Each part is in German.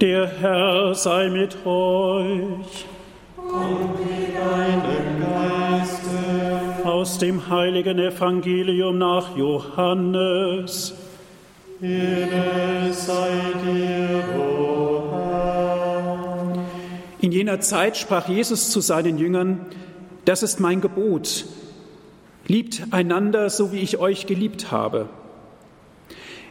Der Herr sei mit euch. Und mit deinem Geiste. Aus dem heiligen Evangelium nach Johannes. Ehre sei dir, o Herr. In jener Zeit sprach Jesus zu seinen Jüngern, das ist mein Gebot. Liebt einander, so wie ich euch geliebt habe.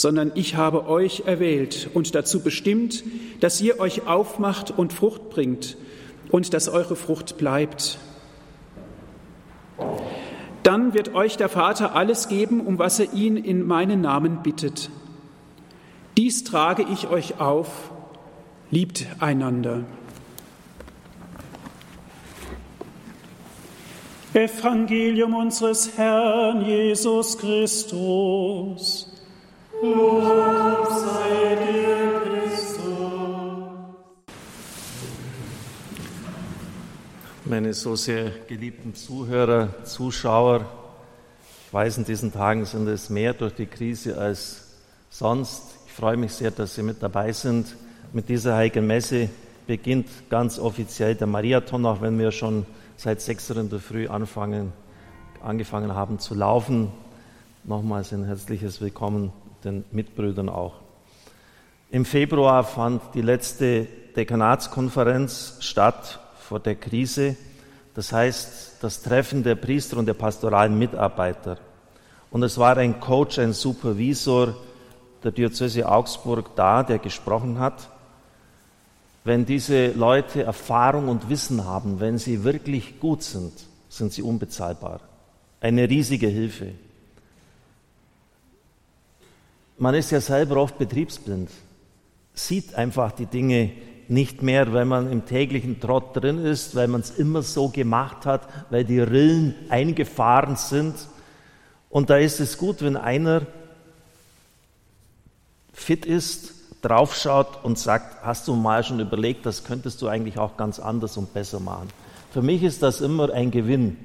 sondern ich habe euch erwählt und dazu bestimmt, dass ihr euch aufmacht und Frucht bringt und dass eure Frucht bleibt. Dann wird euch der Vater alles geben, um was er ihn in meinen Namen bittet. Dies trage ich euch auf, liebt einander. Evangelium unseres Herrn Jesus Christus. Lob sei dir, Christus. Meine so sehr geliebten Zuhörer, Zuschauer, ich weiß, in diesen Tagen sind es mehr durch die Krise als sonst. Ich freue mich sehr, dass Sie mit dabei sind. Mit dieser heiligen Messe beginnt ganz offiziell der Mariathon, auch wenn wir schon seit 6 Uhr in der Früh anfangen, angefangen haben zu laufen. Nochmals ein herzliches Willkommen den Mitbrüdern auch. Im Februar fand die letzte Dekanatskonferenz statt vor der Krise, das heißt das Treffen der Priester und der pastoralen Mitarbeiter. Und es war ein Coach, ein Supervisor der Diözese Augsburg da, der gesprochen hat. Wenn diese Leute Erfahrung und Wissen haben, wenn sie wirklich gut sind, sind sie unbezahlbar. Eine riesige Hilfe. Man ist ja selber oft betriebsblind, sieht einfach die Dinge nicht mehr, wenn man im täglichen Trott drin ist, weil man es immer so gemacht hat, weil die Rillen eingefahren sind. Und da ist es gut, wenn einer fit ist, draufschaut und sagt, hast du mal schon überlegt, das könntest du eigentlich auch ganz anders und besser machen. Für mich ist das immer ein Gewinn.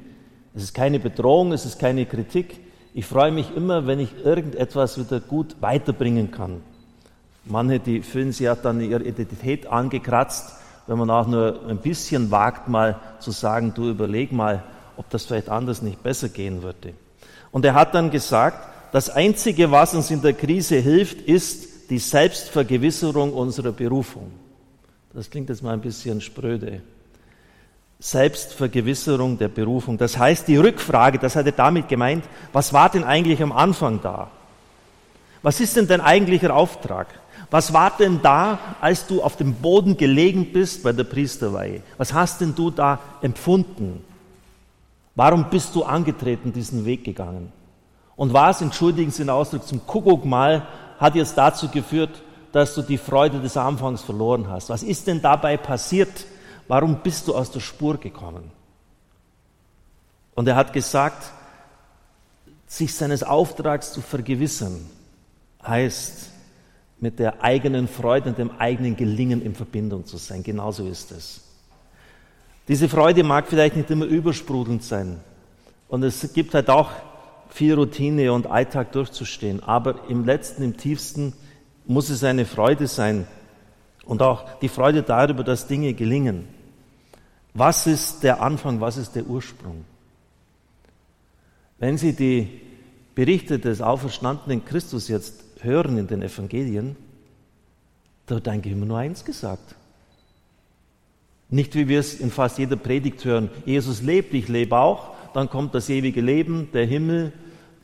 Es ist keine Bedrohung, es ist keine Kritik, ich freue mich immer, wenn ich irgendetwas wieder gut weiterbringen kann. Manche, die fühlen sich ja dann ihre Identität angekratzt, wenn man auch nur ein bisschen wagt, mal zu sagen, du überleg mal, ob das vielleicht anders nicht besser gehen würde. Und er hat dann gesagt, das Einzige, was uns in der Krise hilft, ist die Selbstvergewisserung unserer Berufung. Das klingt jetzt mal ein bisschen spröde. Selbstvergewisserung der Berufung. Das heißt, die Rückfrage, das hat er damit gemeint, was war denn eigentlich am Anfang da? Was ist denn dein eigentlicher Auftrag? Was war denn da, als du auf dem Boden gelegen bist bei der Priesterweihe? Was hast denn du da empfunden? Warum bist du angetreten, diesen Weg gegangen? Und was, entschuldigen Sie den Ausdruck, zum Kuckuck mal, hat jetzt dazu geführt, dass du die Freude des Anfangs verloren hast? Was ist denn dabei passiert? Warum bist du aus der Spur gekommen? Und er hat gesagt, sich seines Auftrags zu vergewissern, heißt, mit der eigenen Freude und dem eigenen Gelingen in Verbindung zu sein. Genauso ist es. Diese Freude mag vielleicht nicht immer übersprudelnd sein. Und es gibt halt auch viel Routine und Alltag durchzustehen. Aber im letzten, im tiefsten muss es eine Freude sein. Und auch die Freude darüber, dass Dinge gelingen. Was ist der Anfang, was ist der Ursprung? Wenn Sie die Berichte des auferstandenen Christus jetzt hören in den Evangelien, da wird eigentlich immer nur eins gesagt. Nicht wie wir es in fast jeder Predigt hören, Jesus lebt, ich lebe auch, dann kommt das ewige Leben, der Himmel,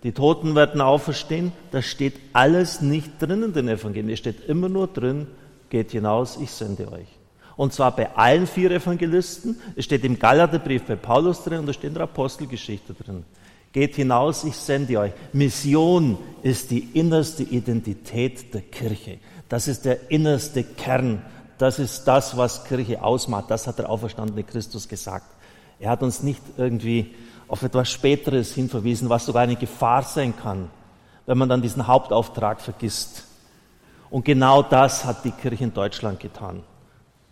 die Toten werden auferstehen. Das steht alles nicht drin in den Evangelien. Es steht immer nur drin, geht hinaus, ich sende euch. Und zwar bei allen vier Evangelisten. Es steht im Galaterbrief bei Paulus drin und es steht in der Apostelgeschichte drin. Geht hinaus, ich sende euch. Mission ist die innerste Identität der Kirche. Das ist der innerste Kern Das ist das, was Kirche ausmacht. Das hat der auferstandene Christus gesagt. Er hat uns nicht irgendwie auf etwas Späteres hinverwiesen, was sogar eine Gefahr sein kann, wenn man dann diesen Hauptauftrag vergisst. Und genau das hat die Kirche in Deutschland getan.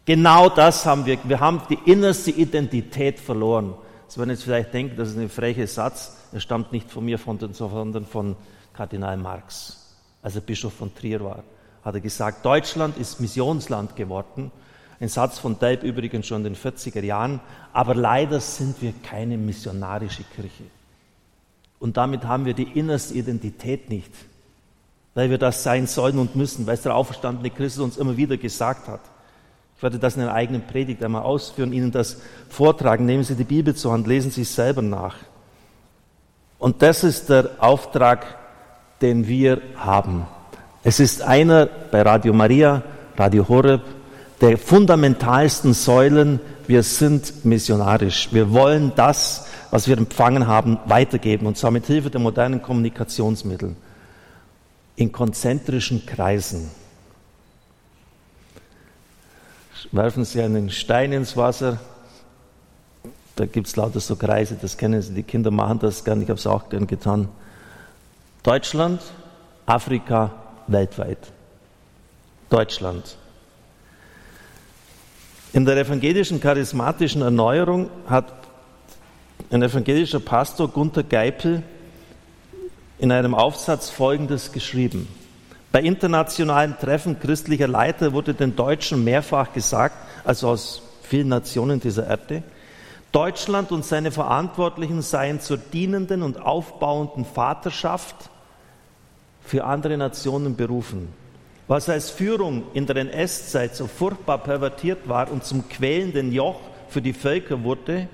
Genau das haben wir. Wir haben die innerste Identität verloren. Sie werden jetzt vielleicht denken, das ist ein frecher Satz. Er stammt nicht von mir, sondern von Kardinal Marx, als er Bischof von Trier war. Hat er gesagt, Deutschland ist Missionsland geworden. Ein Satz von Delp übrigens schon in den 40er Jahren. Aber leider sind wir keine missionarische Kirche. Und damit haben wir die innerste Identität nicht, weil wir das sein sollen und müssen, weil es der auferstandene Christus uns immer wieder gesagt hat. Ich werde das in einer eigenen Predigt einmal ausführen, Ihnen das vortragen. Nehmen Sie die Bibel zur Hand, lesen Sie es selber nach. Und das ist der Auftrag, den wir haben. Es ist einer bei Radio Maria, Radio Horeb, der fundamentalsten Säulen. Wir sind missionarisch. Wir wollen das, was wir empfangen haben, weitergeben. Und zwar mit Hilfe der modernen Kommunikationsmittel. In konzentrischen Kreisen werfen Sie einen Stein ins Wasser. Da gibt es lauter so Kreise, das kennen Sie, die Kinder machen das gern, ich habe es auch gern getan. Deutschland, Afrika, weltweit. Deutschland. In der evangelischen charismatischen Erneuerung hat ein evangelischer Pastor Gunther Geipel in einem Aufsatz Folgendes geschrieben. Bei internationalen Treffen christlicher Leiter wurde den Deutschen mehrfach gesagt, also aus vielen Nationen dieser Erde, Deutschland und seine Verantwortlichen seien zur dienenden und aufbauenden Vaterschaft für andere Nationen berufen. Was als Führung in der NS-Zeit so furchtbar pervertiert war und zum quälenden Joch für die Völker wurde,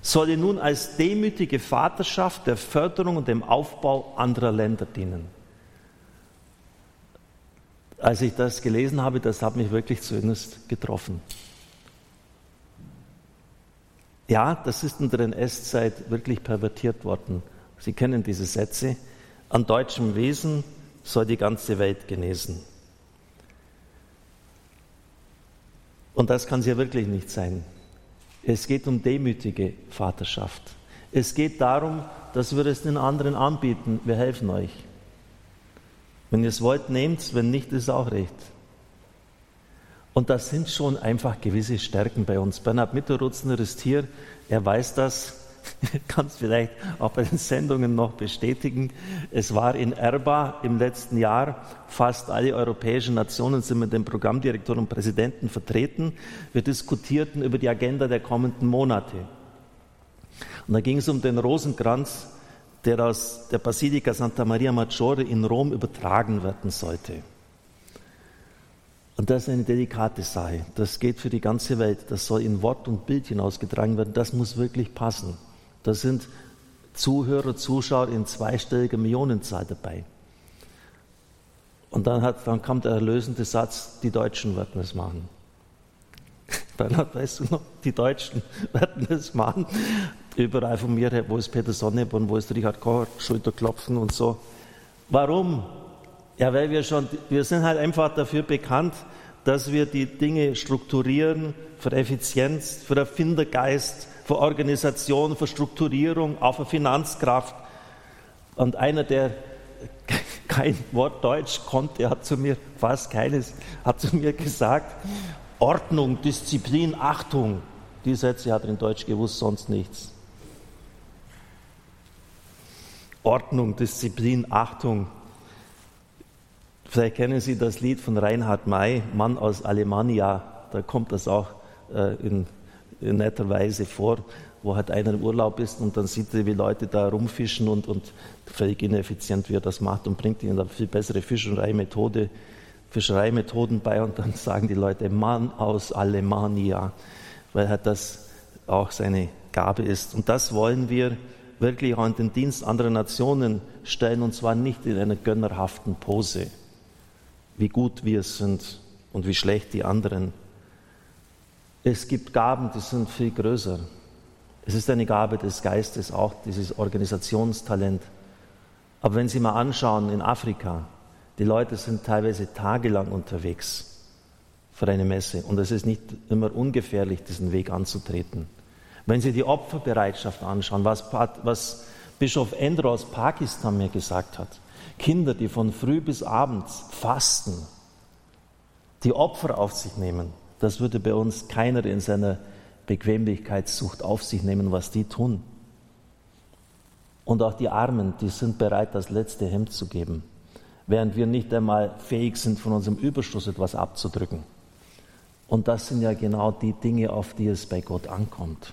solle nun als demütige Vaterschaft der Förderung und dem Aufbau anderer Länder dienen als ich das gelesen habe, das hat mich wirklich zuerst getroffen. Ja, das ist in der NS-Zeit wirklich pervertiert worden. Sie kennen diese Sätze. An deutschem Wesen soll die ganze Welt genesen. Und das kann es ja wirklich nicht sein. Es geht um demütige Vaterschaft. Es geht darum, dass wir es den anderen anbieten. Wir helfen euch. Wenn ihr es wollt, nehmt es, wenn nicht, ist auch recht. Und das sind schon einfach gewisse Stärken bei uns. Bernhard Mitterrutzner ist hier, er weiß das, kann es vielleicht auch bei den Sendungen noch bestätigen. Es war in Erba im letzten Jahr, fast alle europäischen Nationen sind mit dem Programmdirektor und Präsidenten vertreten. Wir diskutierten über die Agenda der kommenden Monate. Und da ging es um den Rosenkranz der aus der Basilika Santa Maria Maggiore in Rom übertragen werden sollte. Und das ist eine delikate Sache. Das geht für die ganze Welt. Das soll in Wort und Bild hinausgetragen werden. Das muss wirklich passen. Da sind Zuhörer, Zuschauer in zweistelliger Millionenzahl dabei. Und dann, hat, dann kam der erlösende Satz, die Deutschen werden es machen. Bernhard, weißt du noch, die Deutschen werden es machen überall von mir wo ist Peter Sonneborn, wo ist Richard Koch, Schulterklopfen und so. Warum? Ja, weil wir schon, wir sind halt einfach dafür bekannt, dass wir die Dinge strukturieren für Effizienz, für Erfindergeist, für Organisation, für Strukturierung, auch für Finanzkraft. Und einer, der kein Wort Deutsch konnte, hat zu mir, fast keines, hat zu mir gesagt, Ordnung, Disziplin, Achtung. Die Sätze hat er in Deutsch gewusst, sonst nichts. Ordnung, Disziplin, Achtung. Vielleicht kennen Sie das Lied von Reinhard May, Mann aus Alemannia. Da kommt das auch äh, in, in, netter Weise vor, wo halt einer im Urlaub ist und dann sieht er, wie Leute da rumfischen und, und völlig ineffizient, wie er das macht und bringt ihnen eine viel bessere Fischereimethode, Fischereimethoden bei und dann sagen die Leute, Mann aus Alemannia, weil halt das auch seine Gabe ist. Und das wollen wir wirklich auch in den Dienst anderer Nationen stellen, und zwar nicht in einer gönnerhaften Pose, wie gut wir sind und wie schlecht die anderen. Es gibt Gaben, die sind viel größer. Es ist eine Gabe des Geistes, auch dieses Organisationstalent. Aber wenn Sie mal anschauen in Afrika, die Leute sind teilweise tagelang unterwegs, für eine Messe. Und es ist nicht immer ungefährlich, diesen Weg anzutreten. Wenn Sie die Opferbereitschaft anschauen, was, was Bischof Endro aus Pakistan mir gesagt hat, Kinder, die von früh bis abends fasten, die Opfer auf sich nehmen, das würde bei uns keiner in seiner Bequemlichkeitssucht auf sich nehmen, was die tun. Und auch die Armen, die sind bereit, das letzte Hemd zu geben, während wir nicht einmal fähig sind, von unserem Überschuss etwas abzudrücken. Und das sind ja genau die Dinge, auf die es bei Gott ankommt.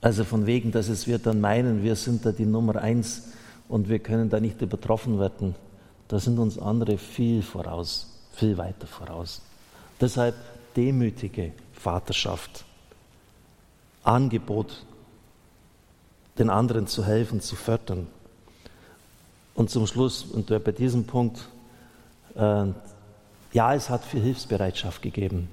Also von wegen, dass es wir dann meinen, wir sind da die Nummer eins und wir können da nicht übertroffen werden. Da sind uns andere viel voraus, viel weiter voraus. Deshalb demütige Vaterschaft, Angebot den anderen zu helfen, zu fördern. Und zum Schluss, und bei diesem Punkt, äh, ja, es hat viel Hilfsbereitschaft gegeben.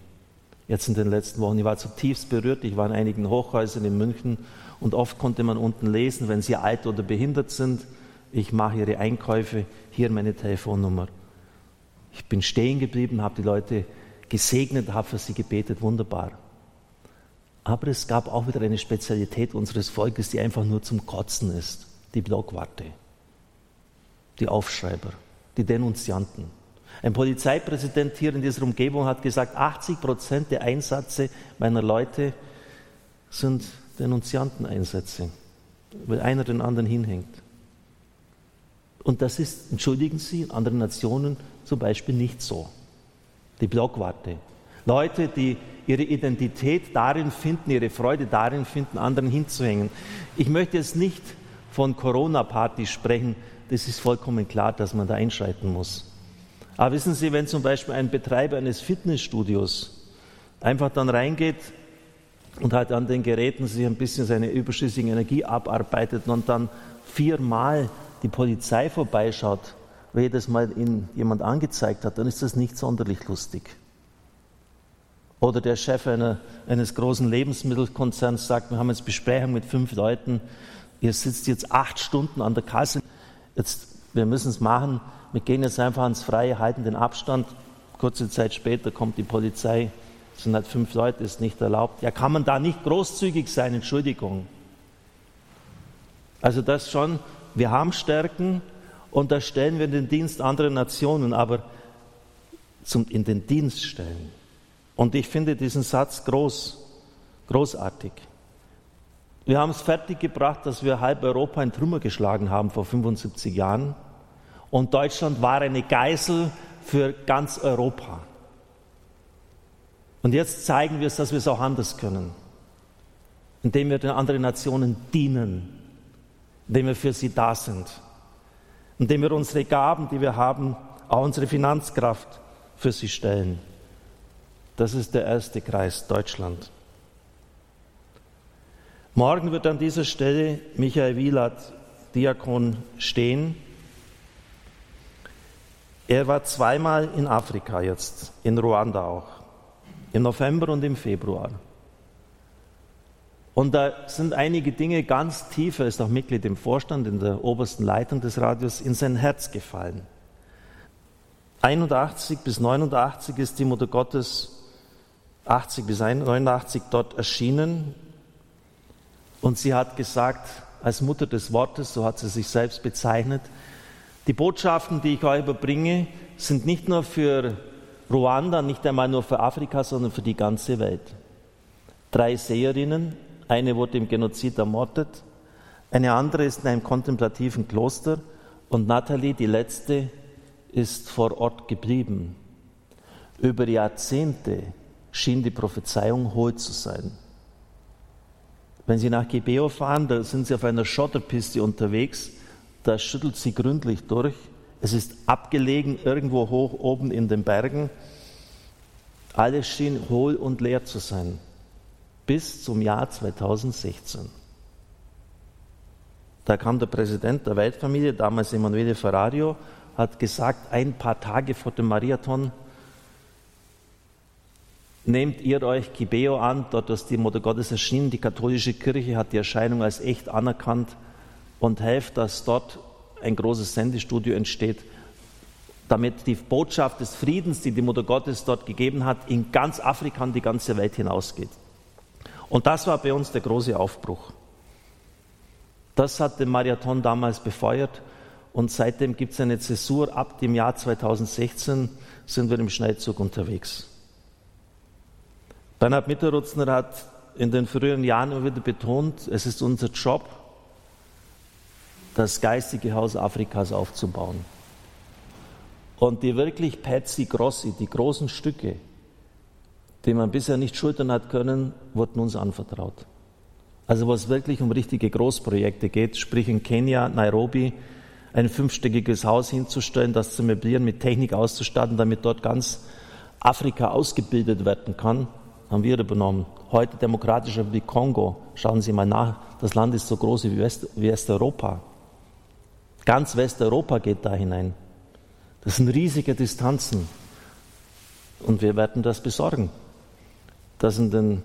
Jetzt in den letzten Wochen. Ich war zutiefst berührt. Ich war in einigen Hochhäusern in München und oft konnte man unten lesen, wenn Sie alt oder behindert sind, ich mache Ihre Einkäufe, hier meine Telefonnummer. Ich bin stehen geblieben, habe die Leute gesegnet, habe für sie gebetet, wunderbar. Aber es gab auch wieder eine Spezialität unseres Volkes, die einfach nur zum Kotzen ist. Die Blockwarte, die Aufschreiber, die Denunzianten. Ein Polizeipräsident hier in dieser Umgebung hat gesagt, 80 Prozent der Einsätze meiner Leute sind Denunzianteneinsätze, weil einer den anderen hinhängt. Und das ist, entschuldigen Sie, in anderen Nationen zum Beispiel nicht so. Die Blockwarte. Leute, die ihre Identität darin finden, ihre Freude darin finden, anderen hinzuhängen. Ich möchte jetzt nicht von Corona-Partys sprechen, das ist vollkommen klar, dass man da einschreiten muss. Aber wissen Sie, wenn zum Beispiel ein Betreiber eines Fitnessstudios einfach dann reingeht und halt an den Geräten sich ein bisschen seine überschüssige Energie abarbeitet und dann viermal die Polizei vorbeischaut, weil jedes Mal ihn jemand angezeigt hat, dann ist das nicht sonderlich lustig. Oder der Chef einer, eines großen Lebensmittelkonzerns sagt, wir haben jetzt Besprechung mit fünf Leuten, ihr sitzt jetzt acht Stunden an der Kasse, jetzt, wir müssen es machen, wir gehen jetzt einfach ans Freie, halten den Abstand. Kurze Zeit später kommt die Polizei, es sind halt fünf Leute, ist nicht erlaubt. Ja, kann man da nicht großzügig sein, Entschuldigung. Also das schon, wir haben Stärken und das stellen wir in den Dienst anderer Nationen, aber zum, in den Dienst stellen und ich finde diesen Satz groß, großartig. Wir haben es fertiggebracht, dass wir halb Europa in Trümmer geschlagen haben vor 75 Jahren. Und Deutschland war eine Geisel für ganz Europa. Und jetzt zeigen wir es, dass wir es auch anders können. Indem wir den anderen Nationen dienen. Indem wir für sie da sind. Indem wir unsere Gaben, die wir haben, auch unsere Finanzkraft für sie stellen. Das ist der erste Kreis Deutschland. Morgen wird an dieser Stelle Michael Wieland, Diakon, stehen. Er war zweimal in Afrika jetzt, in Ruanda auch, im November und im Februar. Und da sind einige Dinge ganz tief, er ist auch Mitglied im Vorstand, in der obersten Leitung des Radios, in sein Herz gefallen. 81 bis 89 ist die Mutter Gottes 80 bis 89 dort erschienen. Und sie hat gesagt, als Mutter des Wortes, so hat sie sich selbst bezeichnet, die Botschaften, die ich euch überbringe, sind nicht nur für Ruanda, nicht einmal nur für Afrika, sondern für die ganze Welt. Drei Seherinnen, eine wurde im Genozid ermordet, eine andere ist in einem kontemplativen Kloster und Nathalie, die letzte, ist vor Ort geblieben. Über Jahrzehnte schien die Prophezeiung hohl zu sein. Wenn Sie nach Gebeo fahren, da sind Sie auf einer Schotterpiste unterwegs, da schüttelt sie gründlich durch. Es ist abgelegen, irgendwo hoch oben in den Bergen. Alles schien hohl und leer zu sein. Bis zum Jahr 2016. Da kam der Präsident der Weltfamilie, damals Emanuele Ferrario, hat gesagt, ein paar Tage vor dem Marathon, Nehmt ihr euch Gibeo an, dort ist die Mutter Gottes erschienen. Die katholische Kirche hat die Erscheinung als echt anerkannt und helft, dass dort ein großes Sendestudio entsteht. damit die Botschaft des Friedens, die die Mutter Gottes dort gegeben hat, in ganz Afrika und die ganze Welt hinausgeht. Und das war bei uns der große Aufbruch. Das hat den Marathon damals befeuert und seitdem gibt es eine Zäsur. Ab dem Jahr 2016 sind wir im Schnellzug unterwegs. Bernhard Mitterrutzner hat in den früheren Jahren immer wieder betont, es ist unser Job, das geistige Haus Afrikas aufzubauen. Und die wirklich Pezzi Grossi, die großen Stücke, die man bisher nicht schultern hat können, wurden uns anvertraut. Also was wirklich um richtige Großprojekte geht, sprich in Kenia, Nairobi, ein fünfstöckiges Haus hinzustellen, das zu möblieren, mit Technik auszustatten, damit dort ganz Afrika ausgebildet werden kann, haben wir übernommen. Heute Demokratische Republik Kongo, schauen Sie mal nach, das Land ist so groß wie, West, wie Westeuropa. Ganz Westeuropa geht da hinein. Das sind riesige Distanzen. Und wir werden das besorgen. Das in den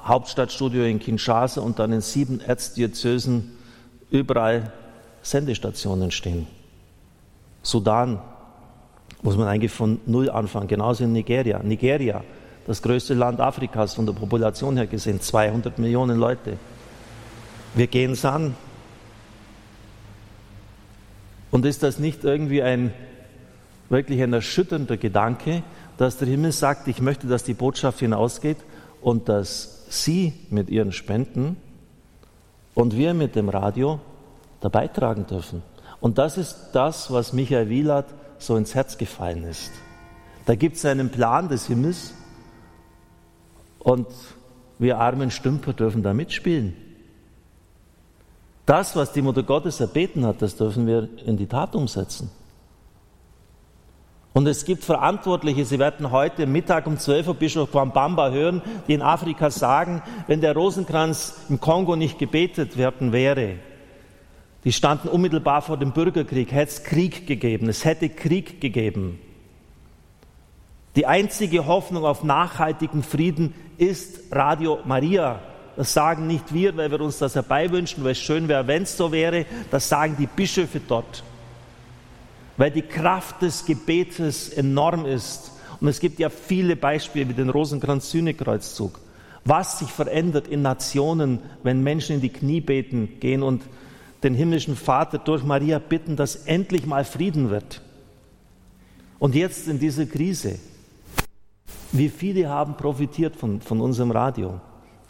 Hauptstadtstudio in Kinshasa und dann in sieben Erzdiözesen überall Sendestationen stehen. Sudan muss man eigentlich von Null anfangen, genauso in Nigeria. Nigeria, das größte Land Afrikas von der Population her gesehen, 200 Millionen Leute. Wir gehen es an. Und ist das nicht irgendwie ein wirklich ein erschütternder Gedanke, dass der Himmel sagt, ich möchte, dass die Botschaft hinausgeht und dass Sie mit Ihren Spenden und wir mit dem Radio dabei tragen dürfen. Und das ist das, was Michael Wielert so ins Herz gefallen ist. Da gibt es einen Plan des Himmels und wir armen Stümper dürfen da mitspielen. Das, was die Mutter Gottes erbeten hat, das dürfen wir in die Tat umsetzen. Und es gibt Verantwortliche, Sie werden heute Mittag um 12 Uhr Bischof Bamba hören, die in Afrika sagen, wenn der Rosenkranz im Kongo nicht gebetet werden wäre, die standen unmittelbar vor dem Bürgerkrieg, hätte es Krieg gegeben, es hätte Krieg gegeben. Die einzige Hoffnung auf nachhaltigen Frieden ist Radio Maria. Das sagen nicht wir, weil wir uns das herbeiwünschen, weil es schön wäre, wenn es so wäre. Das sagen die Bischöfe dort weil die Kraft des Gebetes enorm ist. Und es gibt ja viele Beispiele wie den Rosenkranz-Sühnekreuzzug. Was sich verändert in Nationen, wenn Menschen in die Knie beten gehen und den himmlischen Vater durch Maria bitten, dass endlich mal Frieden wird. Und jetzt in dieser Krise, wie viele haben profitiert von, von unserem Radio?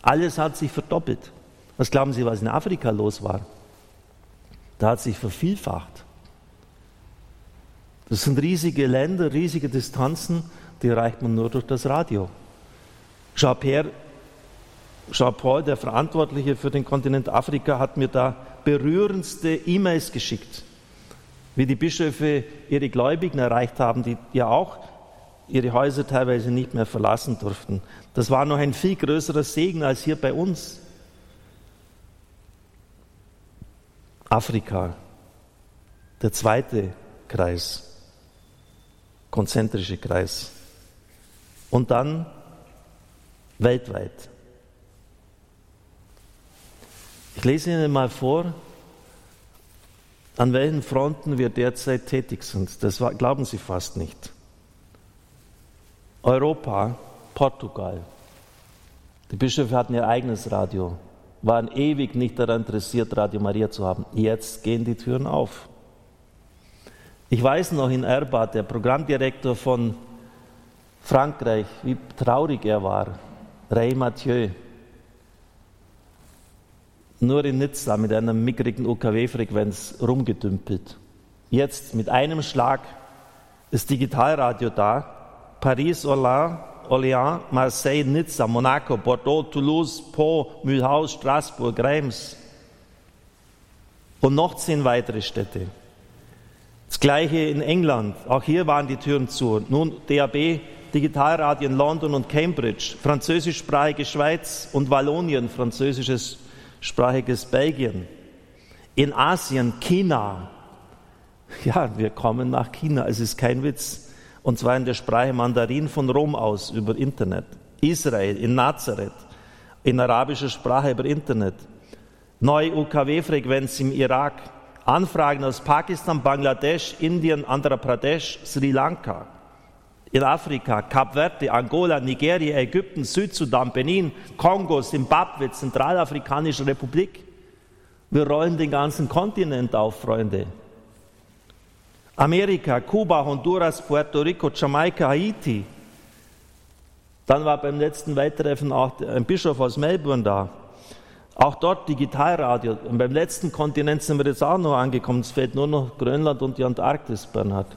Alles hat sich verdoppelt. Was glauben Sie, was in Afrika los war? Da hat sich vervielfacht. Das sind riesige Länder, riesige Distanzen, die erreicht man nur durch das Radio. Jean-Paul, der Verantwortliche für den Kontinent Afrika, hat mir da berührendste E-Mails geschickt, wie die Bischöfe ihre Gläubigen erreicht haben, die ja auch ihre Häuser teilweise nicht mehr verlassen durften. Das war noch ein viel größerer Segen als hier bei uns. Afrika, der zweite Kreis konzentrische Kreis. Und dann weltweit. Ich lese Ihnen mal vor, an welchen Fronten wir derzeit tätig sind. Das glauben Sie fast nicht. Europa, Portugal. Die Bischöfe hatten ihr eigenes Radio, waren ewig nicht daran interessiert, Radio Maria zu haben. Jetzt gehen die Türen auf. Ich weiß noch in Erbat, der Programmdirektor von Frankreich, wie traurig er war, Ray Mathieu. Nur in Nizza mit einer mickrigen UKW-Frequenz rumgedümpelt. Jetzt mit einem Schlag ist Digitalradio da. Paris, Orléans, Marseille, Nizza, Monaco, Bordeaux, Toulouse, Po, Mühlhaus, Straßburg, Reims und noch zehn weitere Städte. Das gleiche in England. Auch hier waren die Türen zu. Nun DAB, Digitalradio in London und Cambridge, französischsprachige Schweiz und Wallonien, französischsprachiges Belgien. In Asien China. Ja, wir kommen nach China, es ist kein Witz. Und zwar in der Sprache Mandarin von Rom aus über Internet. Israel, in Nazareth, in arabischer Sprache über Internet. Neue UKW-Frequenz im Irak, Anfragen aus Pakistan, Bangladesch, Indien, Andhra Pradesh, Sri Lanka, in Afrika, Kap Verde, Angola, Nigeria, Ägypten, Südsudan, Benin, Kongo, Simbabwe, Zentralafrikanische Republik. Wir rollen den ganzen Kontinent auf, Freunde. Amerika, Kuba, Honduras, Puerto Rico, Jamaika, Haiti. Dann war beim letzten Welttreffen auch ein Bischof aus Melbourne da. Auch dort Digitalradio. Und beim letzten Kontinent sind wir jetzt auch noch angekommen. Es fehlt nur noch Grönland und die Antarktis, Bernhard.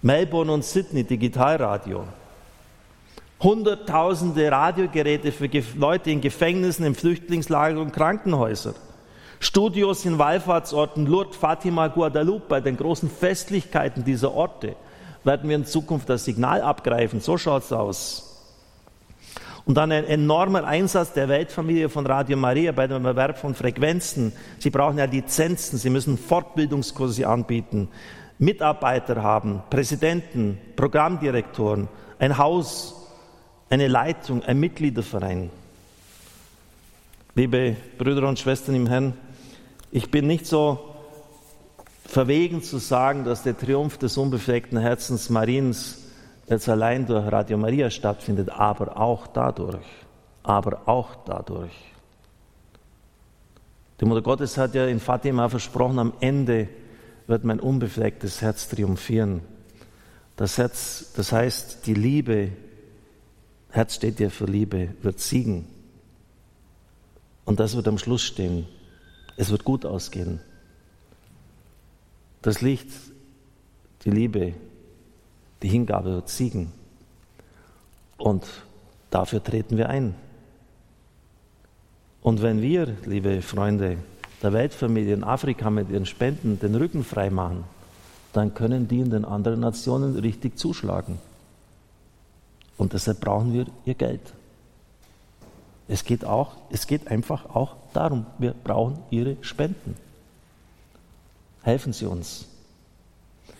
Melbourne und Sydney Digitalradio. Hunderttausende Radiogeräte für Leute in Gefängnissen, in Flüchtlingslagern und Krankenhäusern. Studios in Wallfahrtsorten Lourdes, Fatima, Guadalupe, bei den großen Festlichkeiten dieser Orte werden wir in Zukunft das Signal abgreifen. So schaut es aus. Und dann ein enormer Einsatz der Weltfamilie von Radio Maria bei dem Erwerb von Frequenzen. Sie brauchen ja Lizenzen, Sie müssen Fortbildungskurse anbieten, Mitarbeiter haben, Präsidenten, Programmdirektoren, ein Haus, eine Leitung, ein Mitgliederverein. Liebe Brüder und Schwestern im Herrn, ich bin nicht so verwegen zu sagen, dass der Triumph des unbefleckten Herzens Mariens jetzt allein durch Radio Maria stattfindet, aber auch dadurch, aber auch dadurch. Die Mutter Gottes hat ja in Fatima versprochen, am Ende wird mein unbeflecktes Herz triumphieren. Das Herz, das heißt, die Liebe, Herz steht ja für Liebe, wird siegen. Und das wird am Schluss stehen. Es wird gut ausgehen. Das Licht, die Liebe, die Hingabe wird siegen. Und dafür treten wir ein. Und wenn wir, liebe Freunde, der Weltfamilie in Afrika mit ihren Spenden den Rücken frei machen, dann können die in den anderen Nationen richtig zuschlagen. Und deshalb brauchen wir ihr Geld. Es geht auch, es geht einfach auch darum, wir brauchen ihre Spenden. Helfen Sie uns.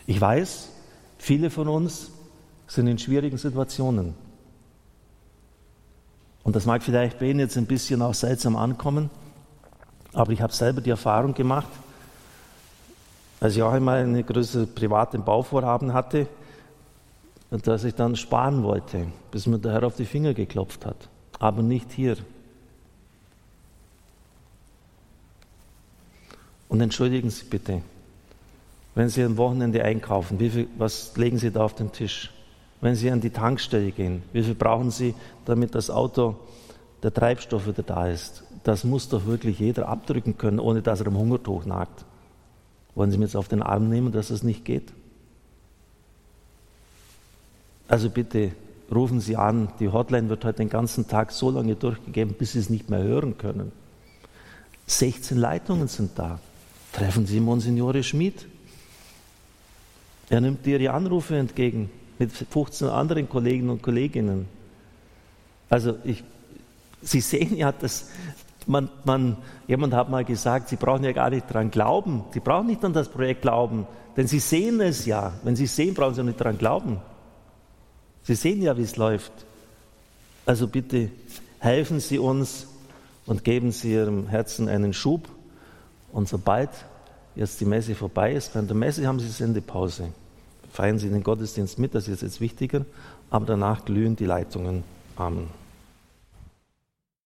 Ich weiß, viele von uns sind in schwierigen Situationen. Und das mag vielleicht bei Ihnen jetzt ein bisschen auch seltsam ankommen, aber ich habe selber die Erfahrung gemacht, als ich auch einmal eine größere private Bauvorhaben hatte, dass ich dann sparen wollte, bis mir der Herr auf die Finger geklopft hat. Aber nicht hier. Und entschuldigen Sie bitte, wenn Sie am Wochenende einkaufen, viel, was legen Sie da auf den Tisch? Wenn Sie an die Tankstelle gehen, wie viel brauchen Sie, damit das Auto, der Treibstoff wieder da ist? Das muss doch wirklich jeder abdrücken können, ohne dass er am Hungertuch nagt. Wollen Sie mir jetzt auf den Arm nehmen, dass es nicht geht? Also bitte rufen Sie an. Die Hotline wird heute den ganzen Tag so lange durchgegeben, bis Sie es nicht mehr hören können. 16 Leitungen sind da. Treffen Sie Monsignore Schmid. Er nimmt Ihre Anrufe entgegen mit 15 anderen Kollegen und Kolleginnen. Also ich, Sie sehen ja, dass man, man, jemand hat mal gesagt, Sie brauchen ja gar nicht dran glauben. Sie brauchen nicht an das Projekt glauben, denn Sie sehen es ja. Wenn Sie sehen, brauchen Sie auch nicht dran glauben. Sie sehen ja, wie es läuft. Also bitte helfen Sie uns und geben Sie Ihrem Herzen einen Schub. Und sobald jetzt die Messe vorbei ist, während der Messe haben Sie Sendepause. Feiern Sie den Gottesdienst mit, das ist jetzt wichtiger, aber danach glühen die Leitungen. Amen.